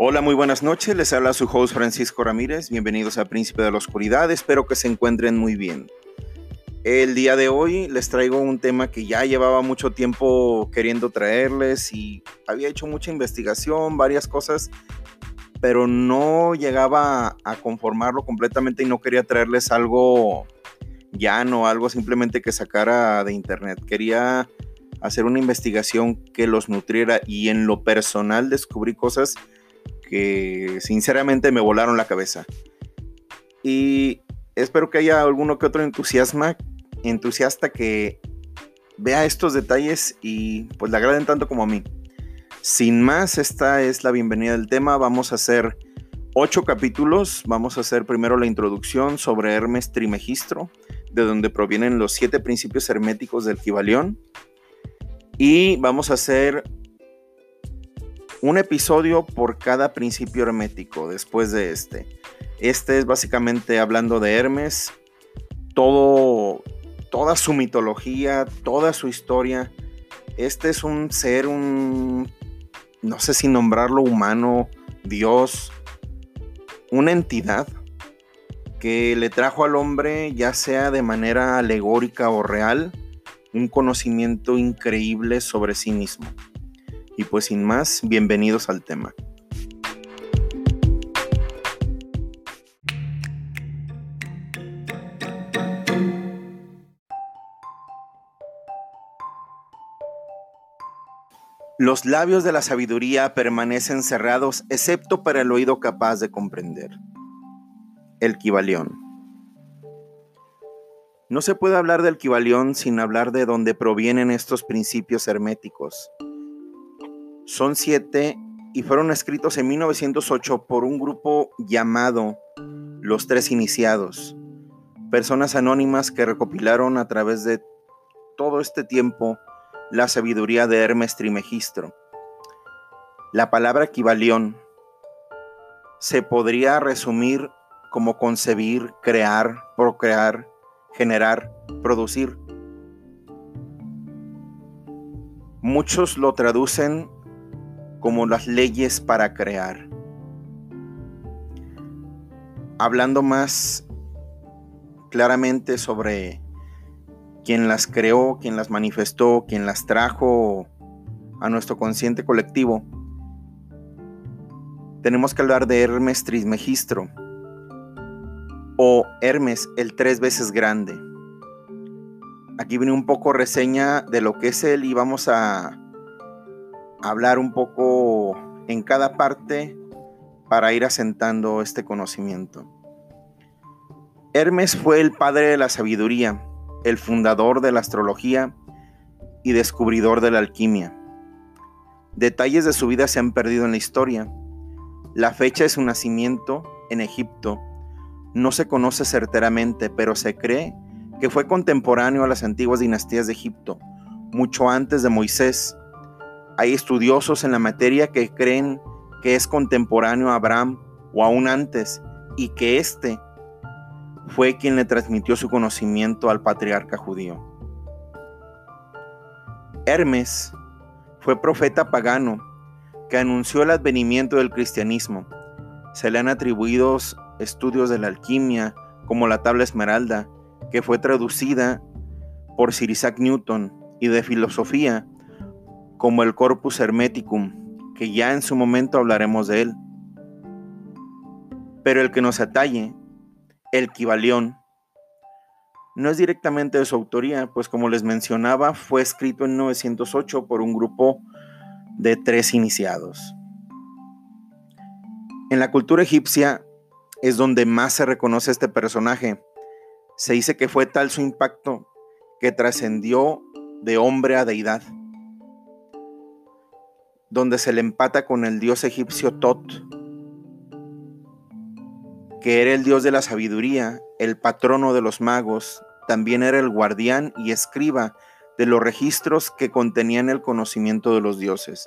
Hola, muy buenas noches. Les habla su host Francisco Ramírez. Bienvenidos a Príncipe de la Oscuridad. Espero que se encuentren muy bien. El día de hoy les traigo un tema que ya llevaba mucho tiempo queriendo traerles y había hecho mucha investigación, varias cosas, pero no llegaba a conformarlo completamente y no quería traerles algo llano, algo simplemente que sacara de internet. Quería hacer una investigación que los nutriera y en lo personal descubrí cosas que sinceramente me volaron la cabeza. Y espero que haya alguno que otro entusiasta que vea estos detalles y pues le agraden tanto como a mí. Sin más, esta es la bienvenida del tema. Vamos a hacer ocho capítulos. Vamos a hacer primero la introducción sobre Hermes Trimegistro, de donde provienen los siete principios herméticos del Kibalión. Y vamos a hacer un episodio por cada principio hermético después de este. Este es básicamente hablando de Hermes, todo, toda su mitología, toda su historia. Este es un ser, un, no sé si nombrarlo humano, Dios, una entidad que le trajo al hombre, ya sea de manera alegórica o real, un conocimiento increíble sobre sí mismo. Y pues sin más, bienvenidos al tema. Los labios de la sabiduría permanecen cerrados excepto para el oído capaz de comprender. El Kibalión. No se puede hablar del Kibalión sin hablar de dónde provienen estos principios herméticos son siete y fueron escritos en 1908 por un grupo llamado Los Tres Iniciados, personas anónimas que recopilaron a través de todo este tiempo la sabiduría de Hermes Trimegistro. La palabra equivalión se podría resumir como concebir, crear, procrear, generar, producir. Muchos lo traducen como las leyes para crear. Hablando más claramente sobre quien las creó, quien las manifestó, quien las trajo a nuestro consciente colectivo, tenemos que hablar de Hermes Trismegistro o Hermes el tres veces grande. Aquí viene un poco reseña de lo que es él y vamos a hablar un poco en cada parte para ir asentando este conocimiento. Hermes fue el padre de la sabiduría, el fundador de la astrología y descubridor de la alquimia. Detalles de su vida se han perdido en la historia. La fecha de su nacimiento en Egipto no se conoce certeramente, pero se cree que fue contemporáneo a las antiguas dinastías de Egipto, mucho antes de Moisés hay estudiosos en la materia que creen que es contemporáneo a Abraham o aún antes y que éste fue quien le transmitió su conocimiento al patriarca judío. Hermes fue profeta pagano que anunció el advenimiento del cristianismo. Se le han atribuido estudios de la alquimia, como la tabla esmeralda, que fue traducida por Sir Isaac Newton, y de filosofía, como el Corpus Hermeticum, que ya en su momento hablaremos de él. Pero el que nos atalle, el Kibalión, no es directamente de su autoría, pues como les mencionaba, fue escrito en 908 por un grupo de tres iniciados. En la cultura egipcia es donde más se reconoce este personaje. Se dice que fue tal su impacto que trascendió de hombre a deidad. Donde se le empata con el dios egipcio Tot, que era el dios de la sabiduría, el patrono de los magos, también era el guardián y escriba de los registros que contenían el conocimiento de los dioses.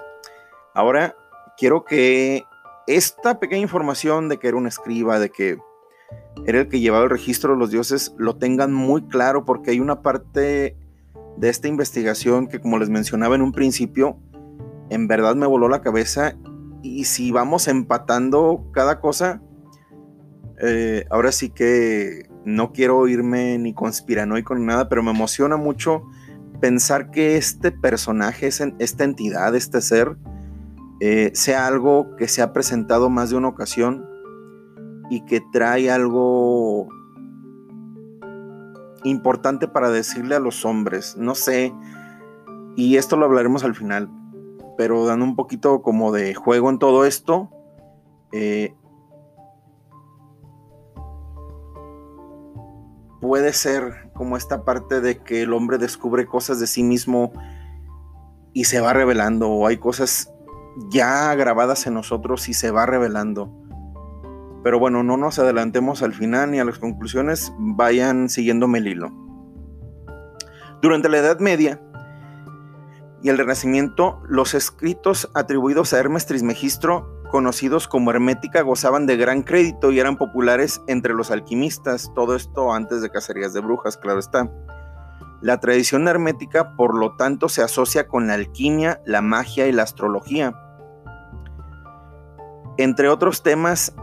Ahora, quiero que esta pequeña información de que era un escriba, de que era el que llevaba el registro de los dioses, lo tengan muy claro porque hay una parte de esta investigación que como les mencionaba en un principio, en verdad me voló la cabeza y si vamos empatando cada cosa, eh, ahora sí que no quiero irme ni conspiranoico ni nada, pero me emociona mucho pensar que este personaje, esta entidad, este ser, eh, sea algo que se ha presentado más de una ocasión y que trae algo importante para decirle a los hombres. No sé, y esto lo hablaremos al final, pero dando un poquito como de juego en todo esto. Eh, puede ser como esta parte de que el hombre descubre cosas de sí mismo y se va revelando, o hay cosas ya grabadas en nosotros y se va revelando. Pero bueno, no nos adelantemos al final ni a las conclusiones, vayan siguiéndome el hilo. Durante la Edad Media y el Renacimiento, los escritos atribuidos a Hermes Trismegistro, conocidos como Hermética, gozaban de gran crédito y eran populares entre los alquimistas, todo esto antes de cacerías de brujas, claro está. La tradición hermética, por lo tanto, se asocia con la alquimia, la magia y la astrología. Entre otros temas,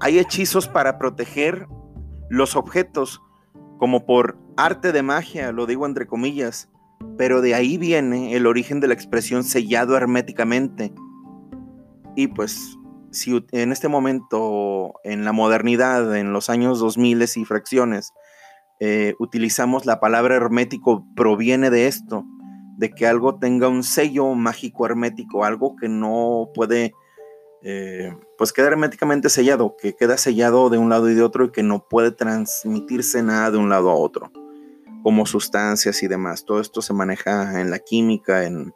hay hechizos para proteger los objetos, como por arte de magia, lo digo entre comillas, pero de ahí viene el origen de la expresión sellado herméticamente. Y pues, si en este momento, en la modernidad, en los años 2000 y fracciones, eh, utilizamos la palabra hermético, proviene de esto, de que algo tenga un sello mágico hermético, algo que no puede eh, pues queda herméticamente sellado, que queda sellado de un lado y de otro y que no puede transmitirse nada de un lado a otro, como sustancias y demás. Todo esto se maneja en la química, en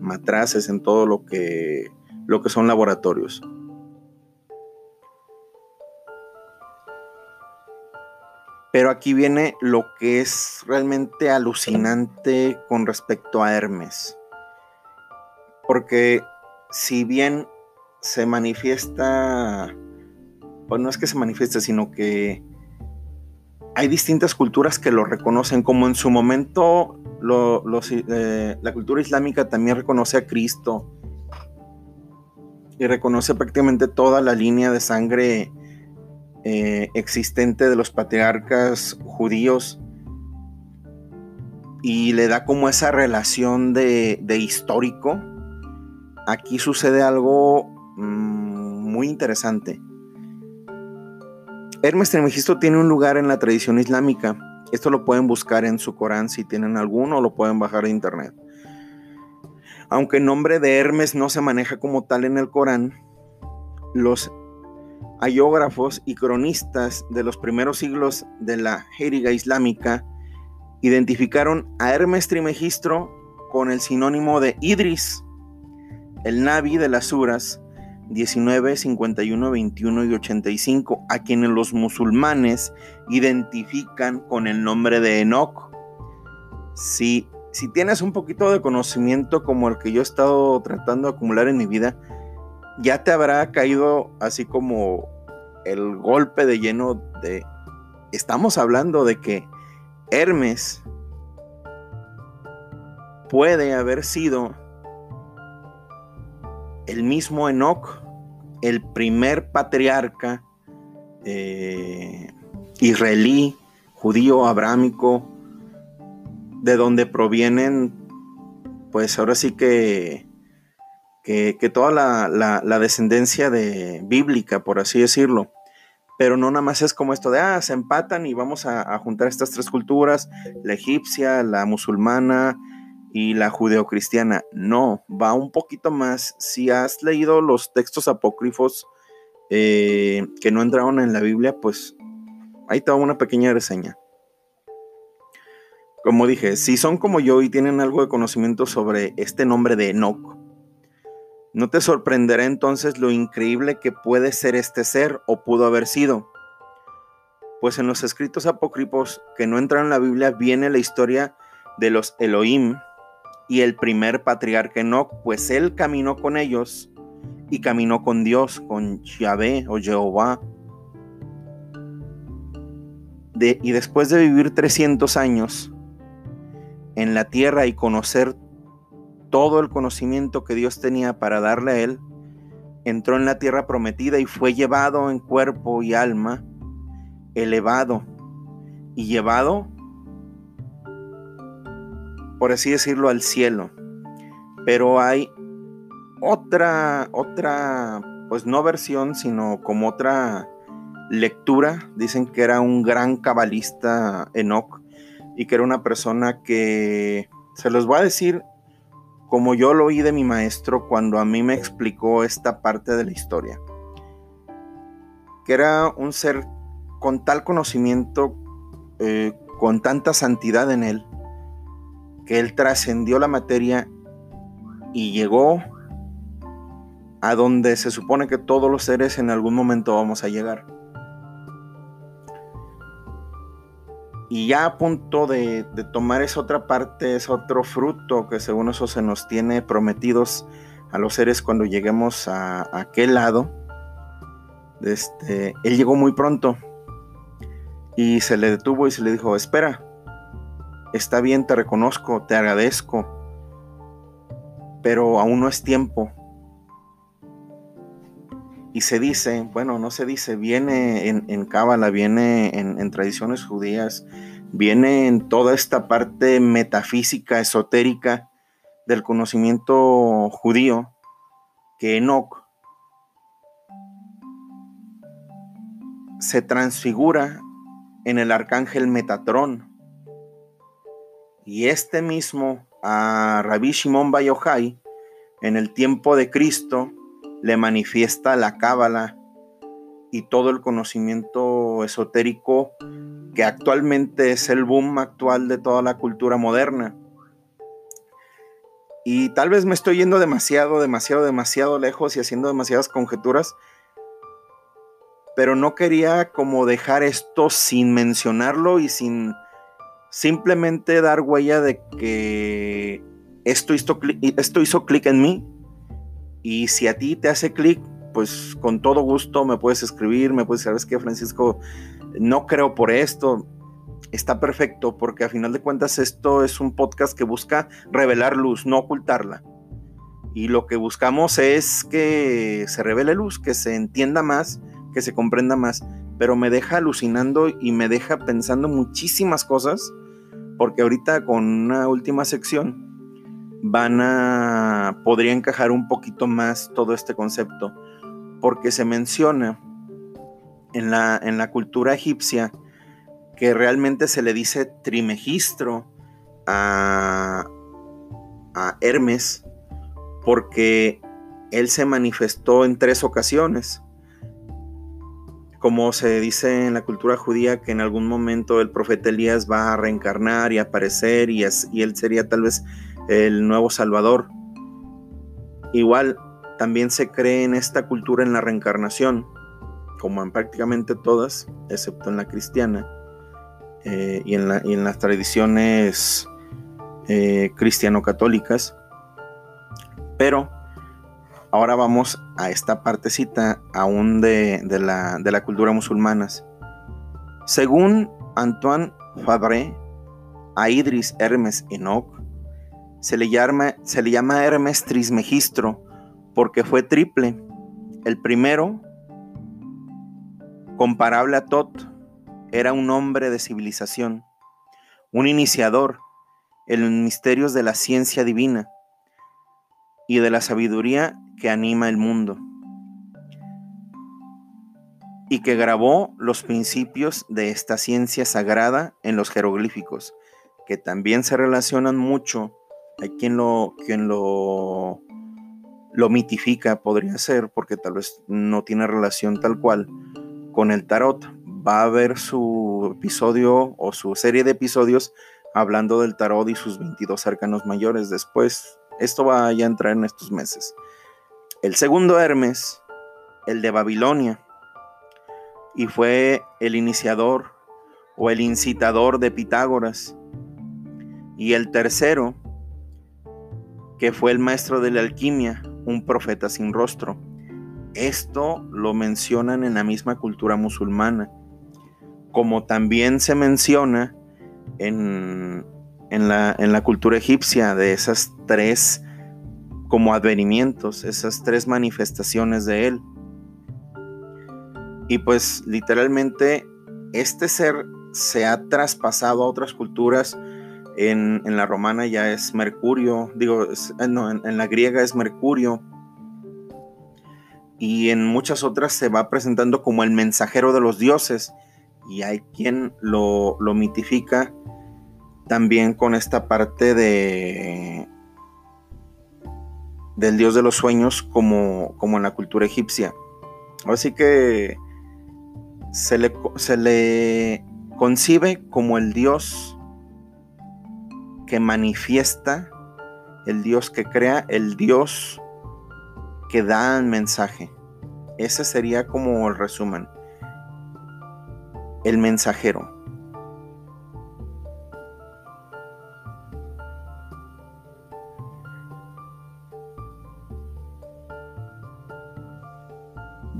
matraces, en todo lo que, lo que son laboratorios. Pero aquí viene lo que es realmente alucinante con respecto a Hermes. Porque si bien se manifiesta, pues no es que se manifieste, sino que hay distintas culturas que lo reconocen, como en su momento eh, la cultura islámica también reconoce a Cristo y reconoce prácticamente toda la línea de sangre eh, existente de los patriarcas judíos y le da como esa relación de, histórico. Aquí sucede algo Mm, muy interesante. Hermes Trismegisto tiene un lugar en la tradición islámica. Esto lo pueden buscar en su Corán si tienen alguno o lo pueden bajar de internet. Aunque el nombre de Hermes no se maneja como tal en el Corán, los hayógrafos y cronistas de los primeros siglos de la Jériga islámica identificaron a Hermes Trismegisto con el sinónimo de Idris, el Navi de las Suras, 19, 51, 21 y 85, a quienes los musulmanes identifican con el nombre de Enoch. Si, si tienes un poquito de conocimiento como el que yo he estado tratando de acumular en mi vida, ya te habrá caído así como el golpe de lleno de... Estamos hablando de que Hermes puede haber sido el mismo Enoch el primer patriarca eh, israelí, judío, abrámico, de donde provienen, pues ahora sí que, que, toda la, descendencia de, bíblica, por así decirlo. Pero no nada más es como esto de, ah, se empatan y vamos a juntar estas tres culturas, la egipcia, la musulmana, y la judeocristiana. No, va un poquito más. Si has leído los textos apócrifos eh, que no entraron en la Biblia, pues ahí te una pequeña reseña. Como dije, si son como yo y tienen algo de conocimiento sobre este nombre de Enoch, No te sorprenderá entonces lo increíble que puede ser este ser o pudo haber sido. Pues en los escritos apócrifos que no entran en la Biblia viene la historia de los Elohim y el primer patriarca Enoch, pues él caminó con ellos y caminó con Dios, con Yahvé o Jehová. y después de vivir 300 años en la tierra y conocer todo el conocimiento que Dios tenía para darle a él, entró en la tierra prometida y fue llevado en cuerpo y alma, elevado y llevado, por así decirlo, al cielo. Pero hay otra, otra, pues no versión, sino como otra lectura. Dicen que era un gran cabalista Enoch y que era una persona que, se los voy a decir como yo lo oí de mi maestro cuando a mí me explicó esta parte de la historia. Que era un ser con tal conocimiento, eh, con tanta santidad en él, que él trascendió la materia y llegó a donde se supone que todos los seres en algún momento vamos a llegar. Y ya a punto de, tomar esa otra parte, ese otro fruto que según eso se nos tiene prometidos a los seres cuando lleguemos a, aquel lado, este, él llegó muy pronto y se le detuvo y se le dijo, espera, está bien, te reconozco, te agradezco, pero aún no es tiempo. Y se dice, bueno, no se dice, viene en, en viene en, tradiciones judías, viene en toda esta parte metafísica, esotérica del conocimiento judío, que Enoch se transfigura en el arcángel Metatrón. Y este mismo a Rabbi Shimon Bar en el tiempo de Cristo, le manifiesta la cábala y todo el conocimiento esotérico que actualmente es el boom actual de toda la cultura moderna. Y tal vez me estoy yendo demasiado, demasiado, demasiado lejos y haciendo demasiadas conjeturas, pero no quería como dejar esto sin mencionarlo y sin simplemente dar huella de que esto hizo, esto hizo clic en mí y si a ti te hace clic, pues con todo gusto me puedes escribir, me puedes decir, ¿sabes qué, Francisco? No creo por esto. Está perfecto porque a final de cuentas esto es un podcast que busca revelar luz, no ocultarla. Y lo que buscamos es que se revele luz, que se entienda más, que se comprenda más. Pero me deja alucinando y me deja pensando muchísimas cosas, porque ahorita con una última sección van a, podría encajar un poquito más todo este concepto, porque se menciona en la, en la cultura egipcia que realmente se le dice trimegistro a, a Hermes, porque él se manifestó en tres ocasiones. Como se dice en la cultura judía que en algún momento el profeta Elías va a reencarnar y aparecer y, y él sería tal vez el nuevo Salvador. Igual, también se cree en esta cultura en la reencarnación, como en prácticamente todas, excepto en la cristiana eh, y, en en las tradiciones eh, cristiano-católicas. Pero ahora vamos a esta partecita aún de, de, la, de la cultura musulmana. Según Antoine Fabre, a Idris Hermes Enoch se le llama, se le llama Hermes Trismegistro porque fue triple. El primero, comparable a Tot, era un hombre de civilización, un iniciador en los misterios de la ciencia divina y de la sabiduría que anima el mundo, y que grabó los principios de esta ciencia sagrada en los jeroglíficos, que también se relacionan mucho hay quien lo, quien lo, lo mitifica, podría ser, porque tal vez no tiene relación tal cual con el tarot. Va a haber su episodio o su serie de episodios hablando del tarot y sus 22 arcanos mayores. Después, esto va a entrar en estos meses. El segundo Hermes, el de Babilonia, y fue el iniciador o el incitador de Pitágoras. Y el tercero, que fue el maestro de la alquimia, un profeta sin rostro. Esto lo mencionan en la misma cultura musulmana, como también se menciona en, en, la, en la cultura egipcia de esas tres como advenimientos, esas tres manifestaciones de él. Y pues literalmente este ser se ha traspasado a otras culturas. En, la romana ya es Mercurio, digo, eh, no, en, la griega es Mercurio. Y en muchas otras se va presentando como el mensajero de los dioses. Y hay quien lo, lo mitifica también con esta parte de del dios de los sueños como, como en la cultura egipcia. Así que se le, se le concibe como el Dios que manifiesta, el Dios que crea, el Dios que da el mensaje. Ese sería como el resumen. El mensajero.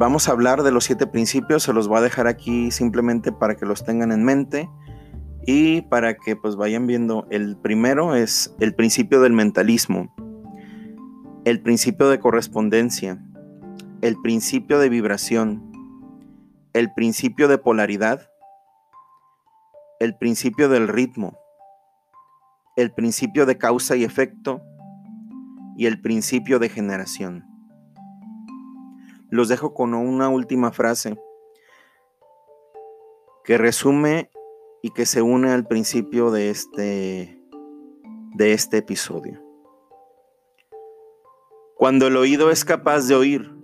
Vamos a hablar de los siete principios, se los voy a dejar aquí simplemente para que los tengan en mente y para que pues vayan viendo. El primero es el principio del mentalismo, el principio de correspondencia, el principio de vibración, el principio de polaridad, el principio del ritmo, el principio de causa y efecto y el principio de generación los dejo con una última frase que resume y que se une al principio de este, de este episodio. Cuando el oído es capaz de oír,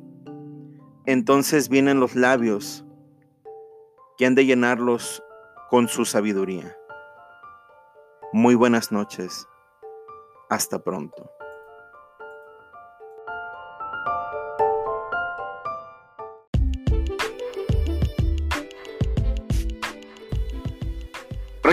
entonces vienen los labios que han de llenarlos con su sabiduría. Muy buenas noches. Hasta pronto.